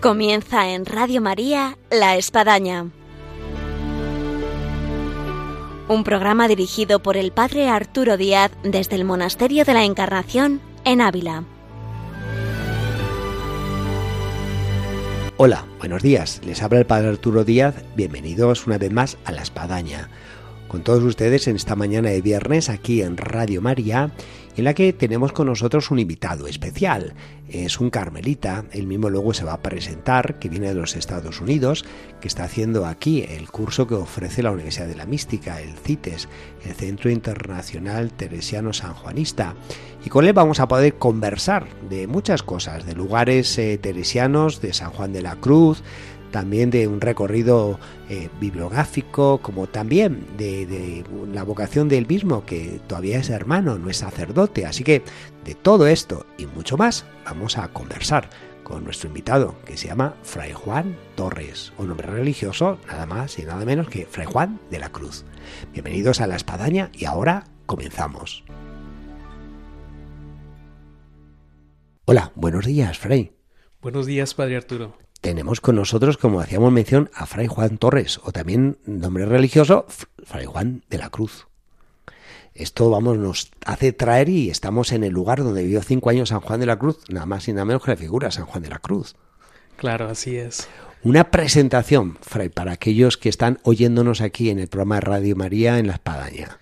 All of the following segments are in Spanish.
Comienza en Radio María La Espadaña. Un programa dirigido por el Padre Arturo Díaz desde el Monasterio de la Encarnación en Ávila. Hola, buenos días. Les habla el Padre Arturo Díaz. Bienvenidos una vez más a La Espadaña. Con todos ustedes en esta mañana de viernes aquí en Radio María en la que tenemos con nosotros un invitado especial. Es un carmelita, él mismo luego se va a presentar, que viene de los Estados Unidos, que está haciendo aquí el curso que ofrece la Universidad de la Mística, el CITES, el Centro Internacional Teresiano Sanjuanista. Y con él vamos a poder conversar de muchas cosas, de lugares eh, teresianos, de San Juan de la Cruz, también de un recorrido eh, bibliográfico, como también de, la vocación del mismo, que todavía es hermano, no es sacerdote. Así que de todo esto y mucho más vamos a conversar con nuestro invitado, que se llama Fray Juan Torres, un nombre religioso, nada más y nada menos que Fray Juan de la Cruz. Bienvenidos a La Espadaña y ahora comenzamos. Hola, buenos días, Fray. Buenos días, Padre Arturo tenemos con nosotros, como hacíamos mención, a Fray Juan Torres, o también nombre religioso, Fray Juan de la Cruz. Esto, vamos, nos hace traer y estamos en el lugar donde vivió cinco años San Juan de la Cruz, nada más y nada menos que la figura San Juan de la Cruz. Claro, así es. Una presentación, Fray, para aquellos que están oyéndonos aquí en el programa de Radio María en La Espadaña.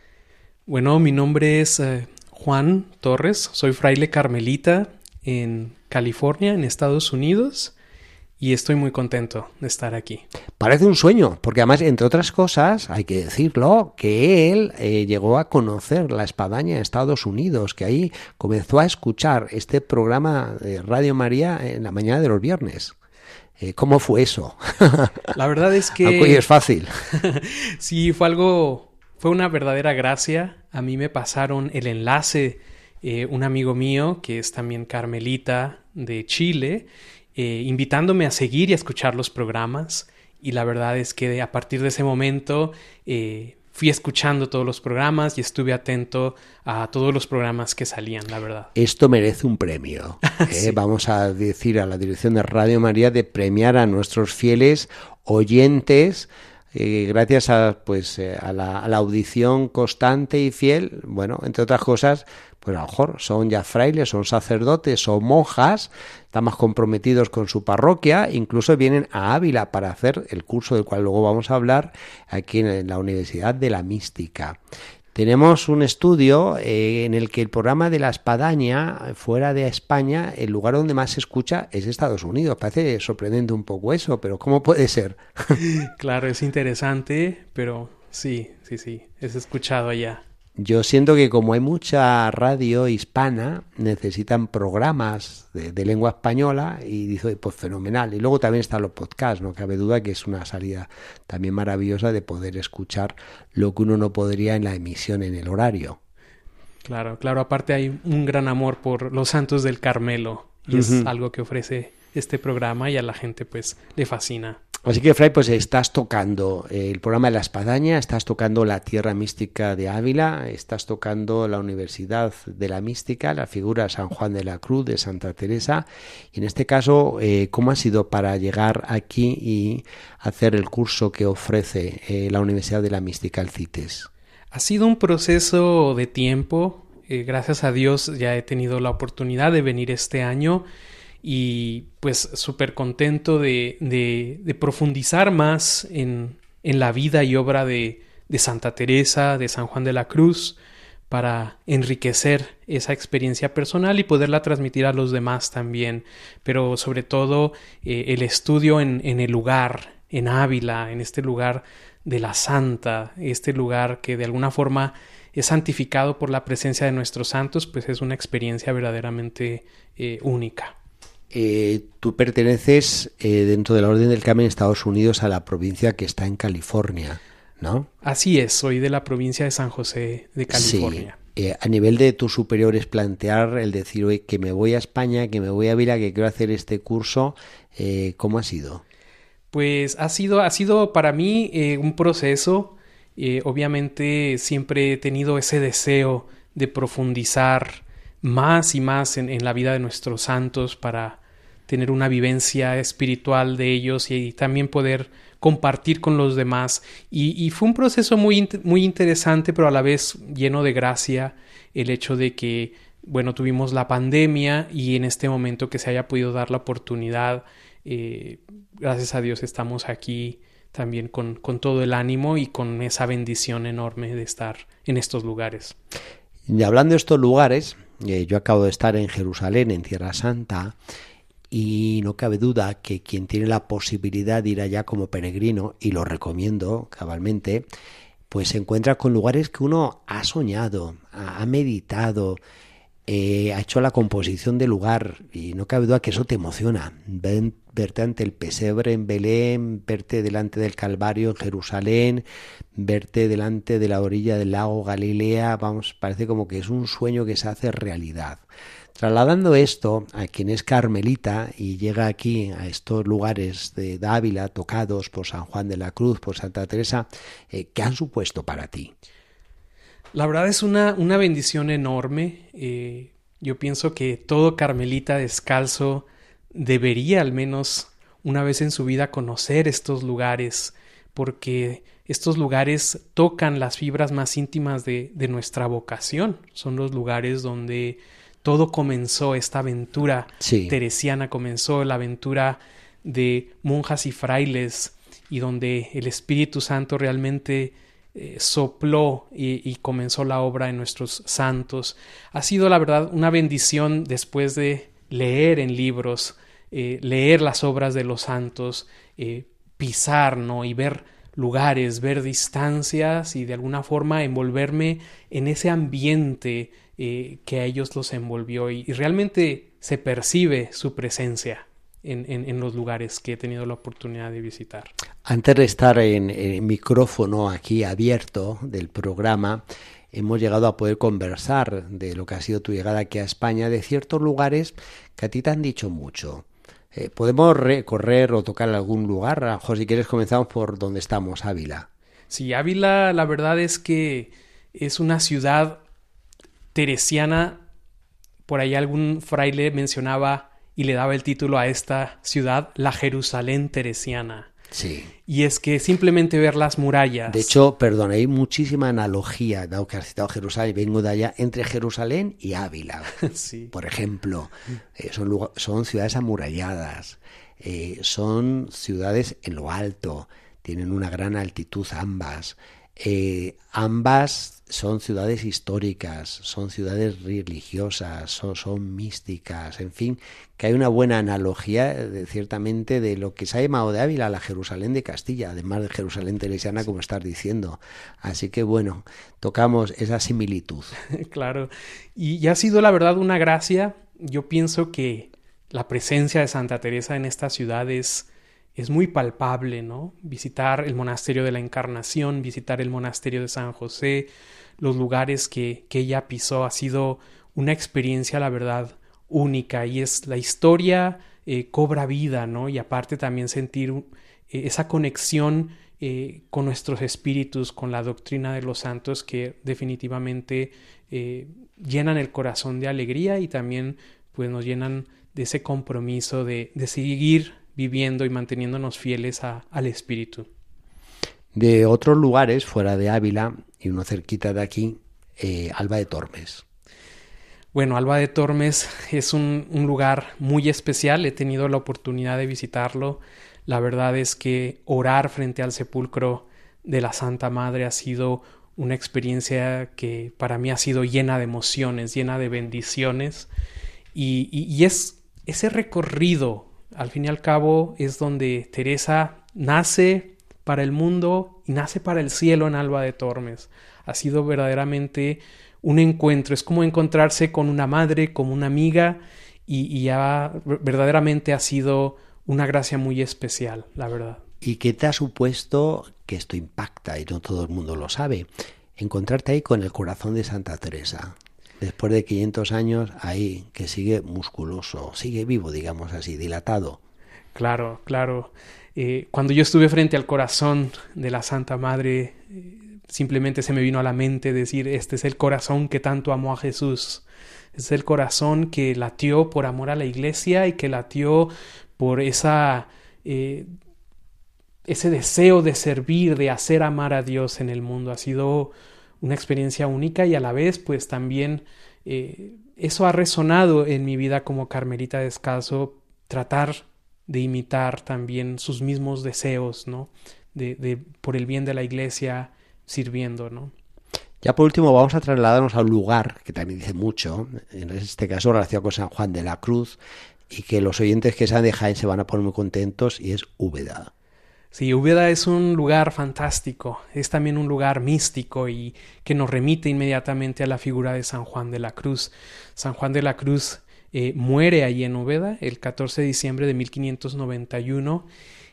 Bueno, mi nombre es eh, Juan Torres, soy fraile carmelita en California, en Estados Unidos y estoy muy contento de estar aquí. Parece un sueño, porque además, entre otras cosas, hay que decirlo, que él eh, llegó a conocer la espadaña en Estados Unidos, que ahí comenzó a escuchar este programa de Radio María en la mañana de los viernes. Eh, ¿Cómo fue eso? La verdad es que... es fácil. sí, fue algo, fue una verdadera gracia. A mí me pasaron el enlace, eh, un amigo mío, que es también Carmelita de Chile, eh, invitándome a seguir y a escuchar los programas. Y la verdad es que a partir de ese momento eh, fui escuchando todos los programas y estuve atento a todos los programas que salían, la verdad. Esto merece un premio. ¿eh? Vamos a decir a la dirección de Radio María de premiar a nuestros fieles oyentes. Gracias a pues a la, a la, audición constante y fiel, bueno, entre otras cosas, pues a lo mejor son ya frailes, son sacerdotes, son monjas, están más comprometidos con su parroquia, incluso vienen a Ávila para hacer el curso del cual luego vamos a hablar aquí en la Universidad de la Mística. Tenemos un estudio eh, en el que el programa de la espadaña fuera de España, el lugar donde más se escucha es Estados Unidos. Parece sorprendente un poco eso, pero ¿cómo puede ser? claro, es interesante, pero sí, sí, sí, es escuchado allá. Yo siento que como hay mucha radio hispana, necesitan programas de, lengua española y dice, pues fenomenal. Y luego también están los podcasts, no cabe duda que es una salida también maravillosa de poder escuchar lo que uno no podría en la emisión en el horario. Claro, claro, aparte hay un gran amor por los santos del Carmelo y es algo que ofrece este programa y a la gente pues le fascina. Así que, Fray, pues estás tocando el programa de la Espadaña, estás tocando la Tierra Mística de Ávila, estás tocando la Universidad de la Mística, la figura San Juan de la Cruz, de Santa Teresa. Y en este caso, eh, ¿cómo ha sido para llegar aquí y hacer el curso que ofrece eh, la Universidad de la Mística, el CITES? Ha sido un proceso de tiempo. Eh, gracias a Dios ya he tenido la oportunidad de venir este año y pues súper contento de, profundizar más en, la vida y obra de, Santa Teresa, de San Juan de la Cruz, para enriquecer esa experiencia personal y poderla transmitir a los demás también, pero sobre todo eh, el estudio en, en el lugar, en Ávila, en este lugar de la Santa, este lugar que de alguna forma es santificado por la presencia de nuestros santos, pues es una experiencia verdaderamente eh, única. Eh, tú perteneces eh, dentro de la Orden del Carmen Estados Unidos a la provincia que está en California, ¿no? Así es, soy de la provincia de San José de California. Sí. Eh, a nivel de tus superiores plantear el decir, oye, que me voy a España, que me voy a Vila, que quiero hacer este curso, ¿cómo ha sido? Pues ha sido, ha sido para mí un proceso. obviamente siempre he tenido ese deseo de profundizar más y más en, la vida de nuestros santos para tener una vivencia espiritual de ellos y, también poder compartir con los demás. Y, fue un proceso muy, muy interesante, pero a la vez lleno de gracia el hecho de que, bueno, tuvimos la pandemia y en este momento que se haya podido dar la oportunidad, eh, gracias a Dios estamos aquí también con, con todo el ánimo y con esa bendición enorme de estar en estos lugares. Y hablando de estos lugares, eh, yo acabo de estar en Jerusalén, en Tierra Santa, y no cabe duda que quien tiene la posibilidad de ir allá como peregrino, y lo recomiendo cabalmente, pues se encuentra con lugares que uno ha soñado, ha meditado, eh, ha hecho la composición del lugar y no cabe duda que eso te emociona. verte ante el pesebre en Belén, verte delante del Calvario en Jerusalén, verte delante de la orilla del lago Galilea, vamos, parece como que es un sueño que se hace realidad. Trasladando esto a quien es carmelita y llega aquí a estos lugares de Dávila tocados por San Juan de la Cruz, por Santa Teresa, eh, ¿qué han supuesto para ti? La verdad es una, una bendición enorme. Eh, yo pienso que todo carmelita descalzo debería al menos una vez en su vida conocer estos lugares, porque estos lugares tocan las fibras más íntimas de, de nuestra vocación. Son los lugares donde todo comenzó, esta aventura teresiana comenzó, la aventura de monjas y frailes, y donde el Espíritu Santo realmente eh, sopló y, comenzó la obra en nuestros santos. Ha sido, la verdad, una bendición después de leer en libros, eh, leer las obras de los santos, eh, pisar. Y ver lugares, ver distancias y de alguna forma envolverme en ese ambiente que a ellos los envolvió y realmente se percibe su presencia en, los lugares que he tenido la oportunidad de visitar. Antes de estar en el micrófono aquí abierto del programa, hemos llegado a poder conversar de lo que ha sido tu llegada aquí a España, de ciertos lugares que a ti te han dicho mucho. Eh, ¿Podemos recorrer o tocar algún lugar? A si quieres comenzamos por donde estamos, Ávila. Sí, Ávila la verdad es que es una ciudad teresiana. Por ahí algún fraile mencionaba y le daba el título a esta ciudad la Jerusalén teresiana. Sí. Y es que simplemente ver las murallas. De hecho, perdón, hay muchísima analogía, dado que has citado Jerusalén, vengo de allá, entre Jerusalén y Ávila. sí. Por ejemplo, eh, son, son, ciudades amuralladas, eh, son ciudades en lo alto, tienen una gran altitud ambas. Eh, ambas son ciudades históricas, son ciudades religiosas, son, místicas, en fin, que hay una buena analogía ciertamente de lo que se ha llamado de Ávila la Jerusalén de Castilla, además de Jerusalén teresiana, como estás diciendo. Así que bueno, tocamos esa similitud. claro, y ha sido la verdad una gracia. Yo pienso que la presencia de Santa Teresa en esta ciudad es es muy palpable, ¿no? Visitar el monasterio de la Encarnación, visitar el monasterio de San José, los lugares que, que ella pisó, ha sido una experiencia, la verdad, única y es la historia eh, cobra vida, ¿no? Y aparte también sentir eh, esa conexión eh, con nuestros espíritus, con la doctrina de los santos que definitivamente llenan el corazón de alegría y también pues nos llenan de ese compromiso de, de seguir viviendo y manteniéndonos fieles al Espíritu. De otros lugares, fuera de Ávila y uno cerquita de aquí, eh, Alba de Tormes. Bueno, Alba de Tormes es un, lugar muy especial, he tenido la oportunidad de visitarlo. La verdad es que orar frente al sepulcro de la Santa Madre ha sido una experiencia que para mí ha sido llena de emociones, llena de bendiciones. y es ese recorrido al fin y al cabo es donde Teresa nace para el mundo y nace para el cielo en Alba de Tormes. Ha sido verdaderamente un encuentro, es como encontrarse con una madre, como una amiga y, ya verdaderamente ha sido una gracia muy especial, la verdad. ¿Y qué te ha supuesto que esto impacta y no todo el mundo lo sabe? Encontrarte ahí con el corazón de Santa Teresa después de 500 años, ahí, que sigue musculoso, sigue vivo, digamos así, dilatado. Claro, claro. Eh, cuando yo estuve frente al corazón de la Santa Madre, eh, simplemente se me vino a la mente decir, este es el corazón que tanto amó a Jesús. es el corazón que latió por amor a la iglesia y que latió por esa, eh, ese deseo de servir, de hacer amar a Dios en el mundo. Ha sido una experiencia única y a la vez pues también eh, eso ha resonado en mi vida como carmelita descalzo, tratar de imitar también sus mismos deseos, ¿no? De, de, por el bien de la iglesia sirviendo, ¿no? Ya por último vamos a trasladarnos a un lugar que también dice mucho, en este caso relacionado con San Juan de la Cruz, y que los oyentes que sean de Jaén se van a poner muy contentos, y es Úbeda. Sí, Úbeda es un lugar fantástico, es también un lugar místico y que nos remite inmediatamente a la figura de San Juan de la Cruz. San Juan de la Cruz eh, muere allí en Úbeda el 14 de diciembre de 1591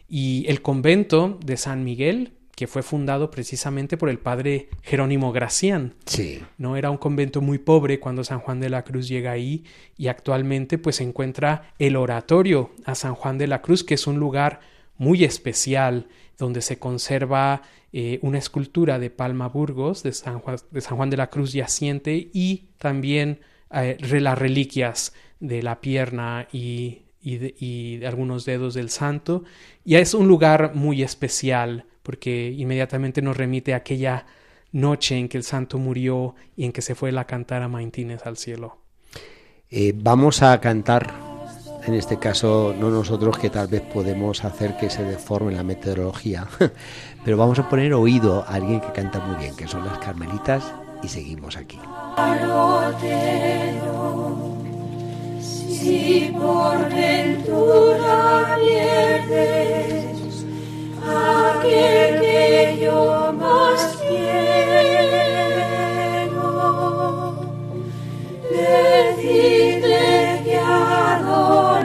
y el convento de San Miguel que fue fundado precisamente por el padre Jerónimo Gracián. Sí. No era un convento muy pobre cuando San Juan de la Cruz llega ahí y actualmente pues se encuentra el oratorio a San Juan de la Cruz, que es un lugar muy especial donde se conserva eh, una escultura de Palma Burgos de San, Juan, de San Juan de la Cruz yaciente y también eh, las reliquias de la pierna y, y, de, algunos dedos del santo. Y es un lugar muy especial porque inmediatamente nos remite a aquella noche en que el santo murió y en que se fue la cantar a Maintines al cielo. Eh, vamos a cantar, en este caso no nosotros que tal vez podemos hacer que se deforme la meteorología, pero vamos a poner oído a alguien que canta muy bien, que son las carmelitas, y seguimos aquí. Que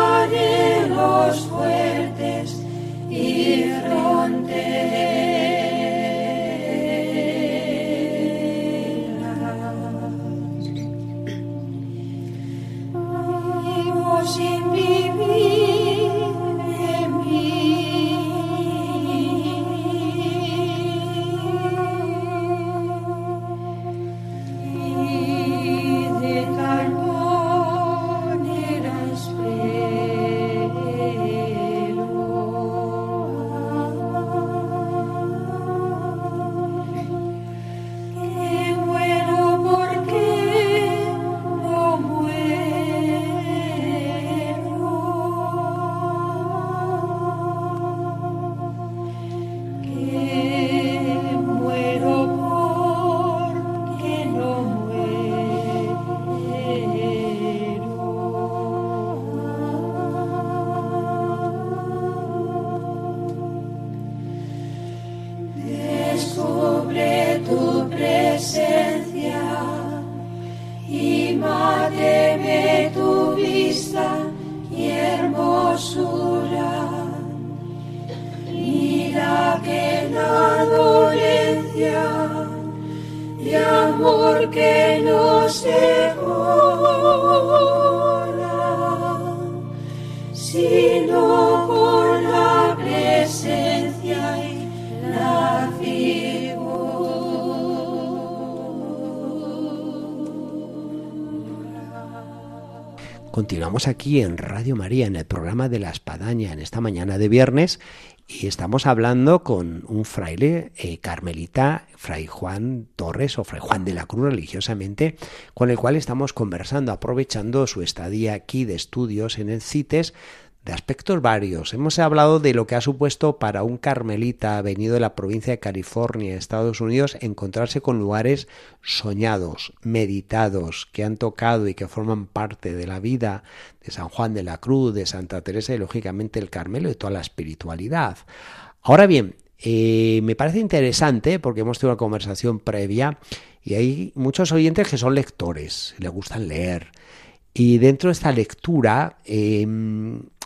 Continuamos aquí en Radio María, en el programa de la Espadaña, en esta mañana de viernes, y estamos hablando con un fraile eh, carmelita, Fray Juan Torres o Fray Juan de la Cruz religiosamente, con el cual estamos conversando, aprovechando su estadía aquí de estudios en el CITES, de aspectos varios. Hemos hablado de lo que ha supuesto para un carmelita venido de la provincia de California, Estados Unidos, encontrarse con lugares soñados, meditados, que han tocado y que forman parte de la vida de San Juan de la Cruz, de Santa Teresa y lógicamente el Carmelo y toda la espiritualidad. Ahora bien, eh, me parece interesante porque hemos tenido una conversación previa y hay muchos oyentes que son lectores, les gustan leer. Y dentro de esta lectura eh,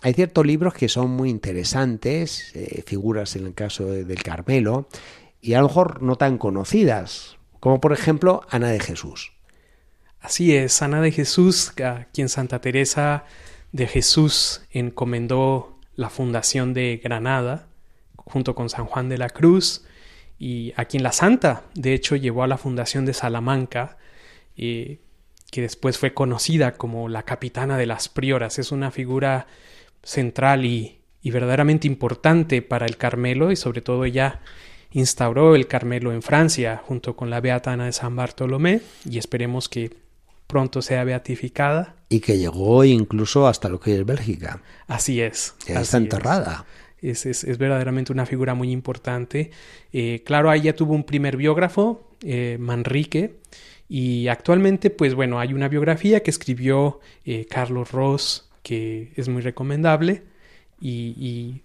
hay ciertos libros que son muy interesantes, eh, figuras en el caso del Carmelo, y a lo mejor no tan conocidas, como por ejemplo Ana de Jesús. Así es, Ana de Jesús, a quien Santa Teresa de Jesús encomendó la fundación de Granada, junto con San Juan de la Cruz, y a quien la Santa, de hecho, llevó a la fundación de Salamanca, eh, que después fue conocida como la capitana de las prioras. Es una figura central y, verdaderamente importante para el Carmelo y sobre todo ella instauró el Carmelo en Francia junto con la Beatana de San Bartolomé y esperemos que pronto sea beatificada. Y que llegó incluso hasta lo que es Bélgica. Así es. Ya está enterrada. Es. Es, verdaderamente una figura muy importante. Eh, claro, ella tuvo un primer biógrafo, eh, Manrique, y actualmente, pues bueno, hay una biografía que escribió eh, Carlos Ross que es muy recomendable y,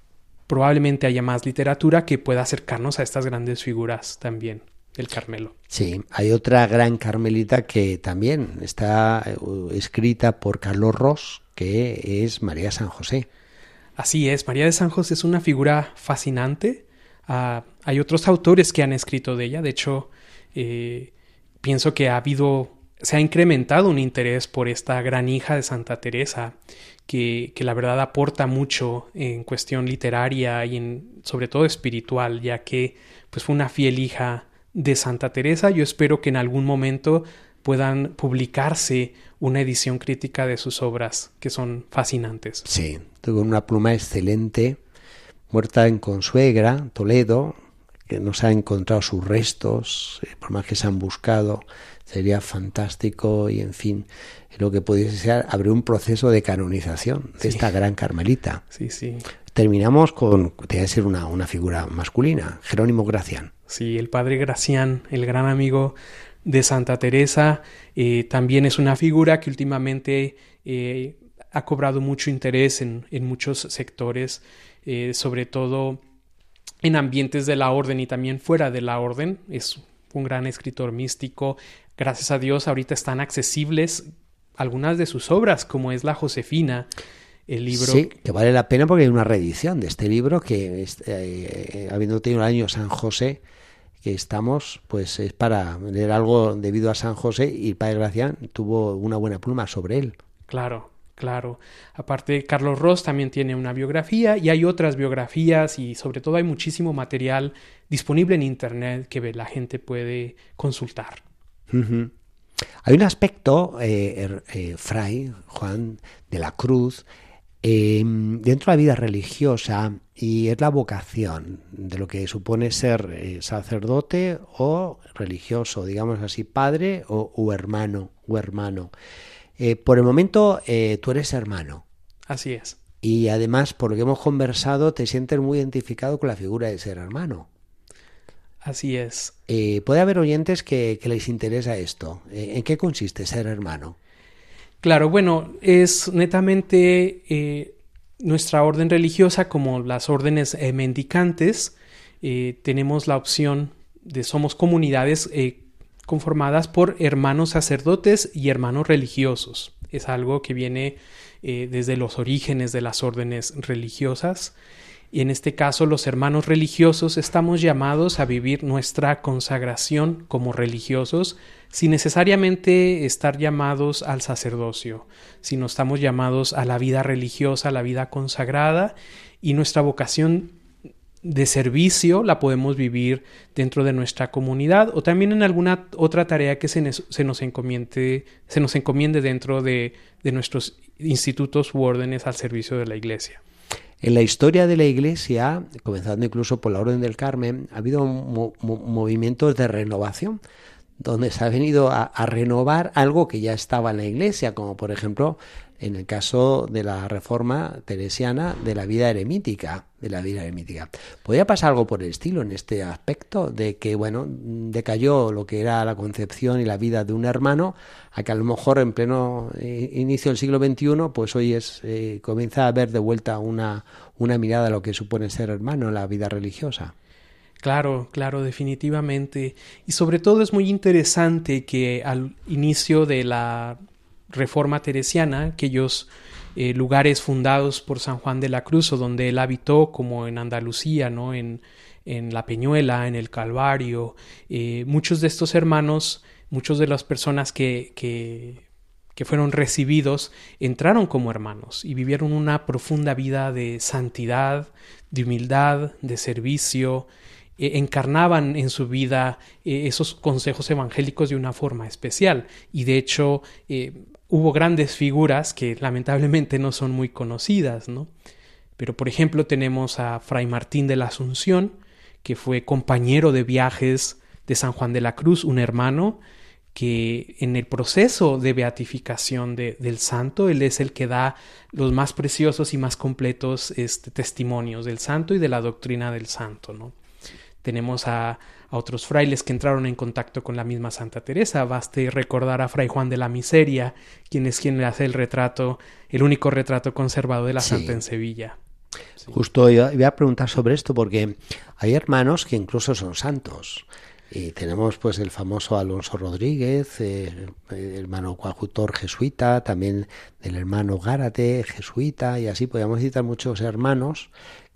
probablemente haya más literatura que pueda acercarnos a estas grandes figuras también del Carmelo. Sí, hay otra gran carmelita que también está eh, escrita por Carlos Ross, que es María San José. Así es, María de San José es una figura fascinante. Ah, hay otros autores que han escrito de ella. De hecho, eh, pienso que ha habido se ha incrementado un interés por esta gran hija de Santa Teresa, que, que, la verdad aporta mucho en cuestión literaria y en, sobre todo espiritual, ya que pues, fue una fiel hija de Santa Teresa. Yo espero que en algún momento puedan publicarse una edición crítica de sus obras, que son fascinantes. Sí, tuvo una pluma excelente, muerta en Consuegra, Toledo, que no se han encontrado sus restos, eh, por más que se han buscado sería fantástico y en fin, lo que pudiese ser abrir un proceso de canonización de esta gran carmelita. Sí, sí. Terminamos con, voy a decir una, una figura masculina, Jerónimo Gracián. Sí, el padre Gracián, el gran amigo de Santa Teresa, eh, también es una figura que últimamente eh, ha cobrado mucho interés en, en muchos sectores, eh, sobre todo en ambientes de la orden y también fuera de la orden. Es un gran escritor místico, gracias a Dios ahorita están accesibles algunas de sus obras, como es La Josefina, el libro. Sí, que vale la pena porque hay una reedición de este libro que, eh, habiendo tenido el año San José, que estamos, pues es para leer algo debido a San José y el Padre Gracián tuvo una buena pluma sobre él. Claro, claro. Aparte, Carlos Ross también tiene una biografía y hay otras biografías y sobre todo hay muchísimo material disponible en Internet que la gente puede consultar. Hay un aspecto, eh, er, eh, Fray Juan de la Cruz, em, dentro de la vida religiosa y es la vocación de lo que supone ser eh, sacerdote o religioso, digamos así, padre o hermano o hermano. Por el momento tú eres hermano. Así es. Y además, por lo que hemos conversado, te sientes muy identificado con la figura de ser hermano. Así es. Eh, puede haber oyentes que, les interesa esto. Eh, ¿En qué consiste ser hermano? Claro, bueno, es netamente eh, nuestra orden religiosa, como las órdenes mendicantes, tenemos la opción de somos comunidades conformadas por hermanos sacerdotes y hermanos religiosos. Es algo que viene desde los orígenes de las órdenes religiosas. y en este caso los hermanos religiosos estamos llamados a vivir nuestra consagración como religiosos sin necesariamente estar llamados al sacerdocio, sino estamos llamados a la vida religiosa, a la vida consagrada y nuestra vocación de servicio la podemos vivir dentro de nuestra comunidad o también en alguna otra tarea que se, nos, encomiende, se nos encomiende dentro de, nuestros institutos u órdenes al servicio de la Iglesia. En la historia de la Iglesia, comenzando incluso por la Orden del Carmen, ha habido movimientos de renovación donde se ha venido a, renovar algo que ya estaba en la Iglesia, como por ejemplo en el caso de la reforma teresiana de la vida eremítica, de la vida eremítica. ¿Podría pasar algo por el estilo en este aspecto de que, bueno, decayó lo que era la concepción y la vida de un hermano, a que a lo mejor en pleno eh, inicio del siglo XXI, pues hoy es eh, comienza a ver de vuelta una, una mirada a lo que supone ser hermano en la vida religiosa? Claro, claro, definitivamente. Y sobre todo es muy interesante que al inicio de la Reforma Teresiana, aquellos eh, lugares fundados por San Juan de la Cruz o donde él habitó, como en Andalucía, ¿no? en, en La Peñuela, en el Calvario, eh, muchos de estos hermanos, muchos de las personas que, que fueron recibidos, entraron como hermanos y vivieron una profunda vida de santidad, de humildad, de servicio, eh, encarnaban en su vida esos consejos evangélicos de una forma especial. Y de hecho, hubo grandes figuras que lamentablemente no son muy conocidas, ¿no? Pero por ejemplo tenemos a Fray Martín de la Asunción, que fue compañero de viajes de San Juan de la Cruz, un hermano que en el proceso de beatificación del santo, él es el que da los más preciosos y más completos este, testimonios del santo y de la doctrina del santo, ¿no? Tenemos a, a otros frailes que entraron en contacto con la misma Santa Teresa. Baste recordar a Fray Juan de la Miseria, quien es quien le hace el retrato, el único retrato conservado de la Santa en Sevilla. Justo iba a preguntar sobre esto porque hay hermanos que incluso son santos. Y tenemos pues el famoso Alonso Rodríguez, eh, el hermano coadjutor jesuita, también el hermano Gárate, jesuita, y así podríamos citar muchos hermanos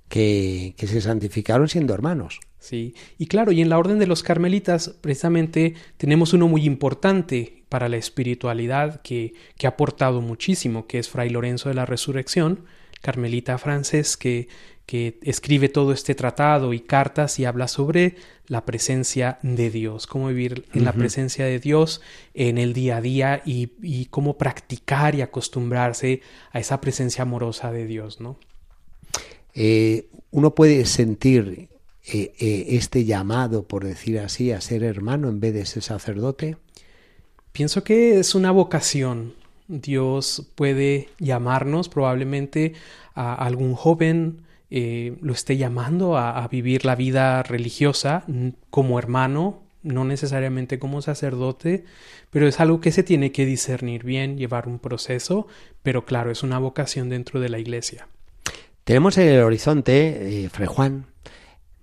que, que se santificaron siendo hermanos. Sí, y claro, y en la orden de los carmelitas precisamente tenemos uno muy importante para la espiritualidad que, que ha aportado muchísimo, que es Fray Lorenzo de la Resurrección, carmelita francés, que, que escribe todo este tratado y cartas y habla sobre la presencia de Dios, cómo vivir en la presencia de Dios en el día a día y, y cómo practicar y acostumbrarse a esa presencia amorosa de Dios, ¿no? Eh, uno puede sentir eh, eh, este llamado, por decir así, a ser hermano en vez de ser sacerdote? Pienso que es una vocación. Dios puede llamarnos probablemente a algún joven, eh, lo esté llamando a, vivir la vida religiosa como hermano, no necesariamente como sacerdote, pero es algo que se tiene que discernir bien, llevar un proceso, pero claro, es una vocación dentro de la iglesia. Tenemos en el horizonte, Fray Juan,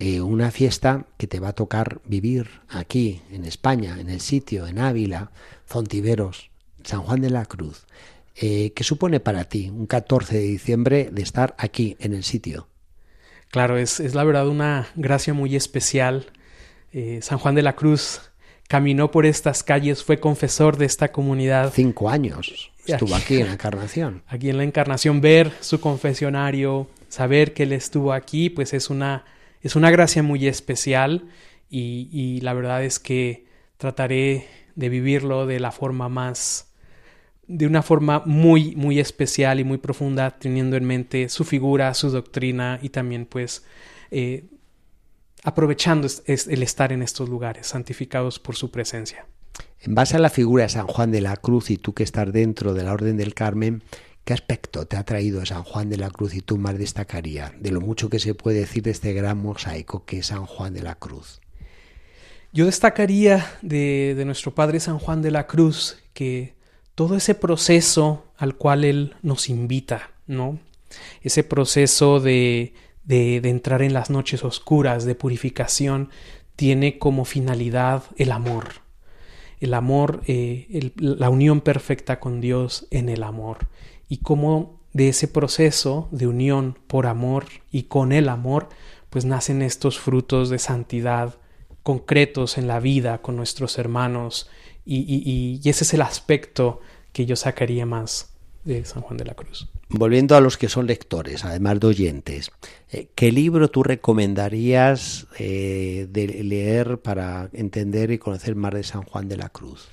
eh, una fiesta que te va a tocar vivir aquí, en España, en el sitio, en Ávila, Fontiveros, San Juan de la Cruz. Eh, ¿Qué supone para ti un 14 de diciembre de estar aquí, en el sitio? Claro, es, es la verdad una gracia muy especial. Eh, San Juan de la Cruz caminó por estas calles, fue confesor de esta comunidad. Cinco años estuvo aquí en la Encarnación. Aquí en la Encarnación, ver su confesionario, saber que él estuvo aquí, pues es una es una gracia muy especial y, la verdad es que trataré de vivirlo de la forma más, de una forma muy, muy especial y muy profunda, teniendo en mente su figura, su doctrina y también pues eh, aprovechando el estar en estos lugares, santificados por su presencia. En base a la figura de San Juan de la Cruz y tú que estás dentro de la Orden del Carmen, ¿Qué aspecto te ha traído San Juan de la Cruz y tú más destacaría de lo mucho que se puede decir de este gran mosaico que es San Juan de la Cruz? Yo destacaría de, de nuestro Padre San Juan de la Cruz que todo ese proceso al cual Él nos invita, ¿no? Ese proceso de, de, entrar en las noches oscuras, de purificación, tiene como finalidad el amor. El amor, eh, la unión perfecta con Dios en el amor y cómo de ese proceso de unión por amor y con el amor, pues nacen estos frutos de santidad concretos en la vida con nuestros hermanos y, ese es el aspecto que yo sacaría más de San Juan de la Cruz. Volviendo a los que son lectores, además de oyentes, eh, ¿qué libro tú recomendarías eh, de leer para entender y conocer más de San Juan de la Cruz?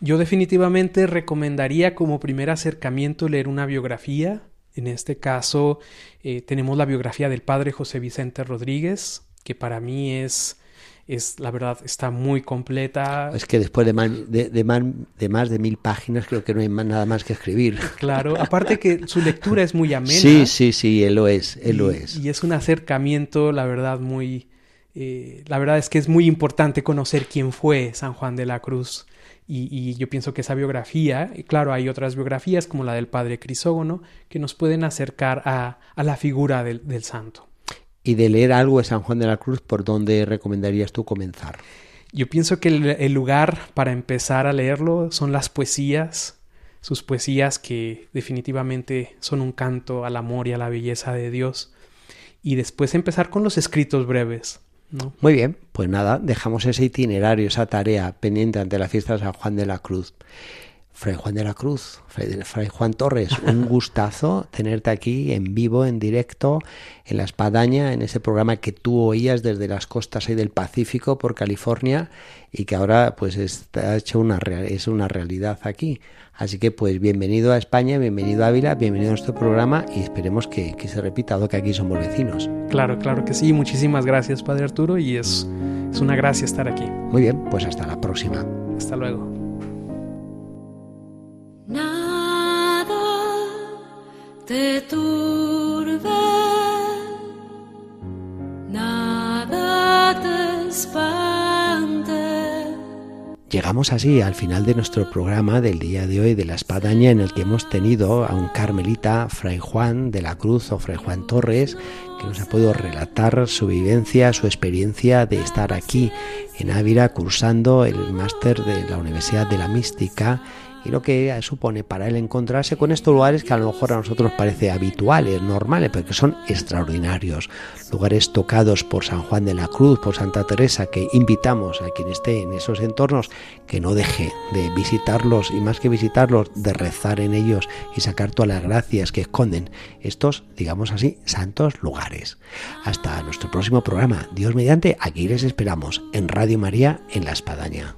Yo definitivamente recomendaría como primer acercamiento leer una biografía. En este caso eh, tenemos la biografía del padre José Vicente Rodríguez, que para mí es es la verdad está muy completa. Es que después de más de, más de mil páginas creo que no hay nada más que escribir. Claro, aparte que su lectura es muy amena. Sí, sí, sí, él lo es, él lo es. Y es un acercamiento, la verdad, muy... Eh, la verdad es que es muy importante conocer quién fue San Juan de la Cruz. Y, yo pienso que esa biografía, y claro, hay otras biografías como la del padre Crisógono, que nos pueden acercar a, a la figura del, del santo y de leer algo de San Juan de la Cruz, ¿por dónde recomendarías tú comenzar? Yo pienso que el, lugar para empezar a leerlo son las poesías, sus poesías que definitivamente son un canto al amor y a la belleza de Dios, y después empezar con los escritos breves. Muy bien, pues nada, dejamos ese itinerario, esa tarea pendiente ante la fiesta de San Juan de la Cruz. Fray Juan de la Cruz, Fray, Juan Torres, un gustazo tenerte aquí en vivo, en directo, en La Espadaña, en ese programa que tú oías desde las costas ahí del Pacífico por California y que ahora pues está hecho una, es una realidad aquí. Así que pues bienvenido a España, bienvenido a Ávila, bienvenido a nuestro programa y esperemos que, que se repita, dado que aquí somos vecinos. Claro, claro que sí. Muchísimas gracias, Padre Arturo, y es, es una gracia estar aquí. Muy bien, pues hasta la próxima. Hasta luego. Te turbe, nada te espante. Llegamos así al final de nuestro programa del día de hoy de la espadaña en el que hemos tenido a un carmelita, Fray Juan de la Cruz o Fray Juan Torres, que nos ha podido relatar su vivencia, su experiencia de estar aquí en Ávila cursando el máster de la Universidad de la Mística y lo que supone para él encontrarse con estos lugares que a lo mejor a nosotros parece habituales, normales, pero que son extraordinarios. Lugares tocados por San Juan de la Cruz, por Santa Teresa, que invitamos a quien esté en esos entornos que no deje de visitarlos y más que visitarlos, de rezar en ellos y sacar todas las gracias que esconden estos, digamos así, santos lugares. Hasta nuestro próximo programa. Dios mediante, aquí les esperamos en Radio María en La Espadaña.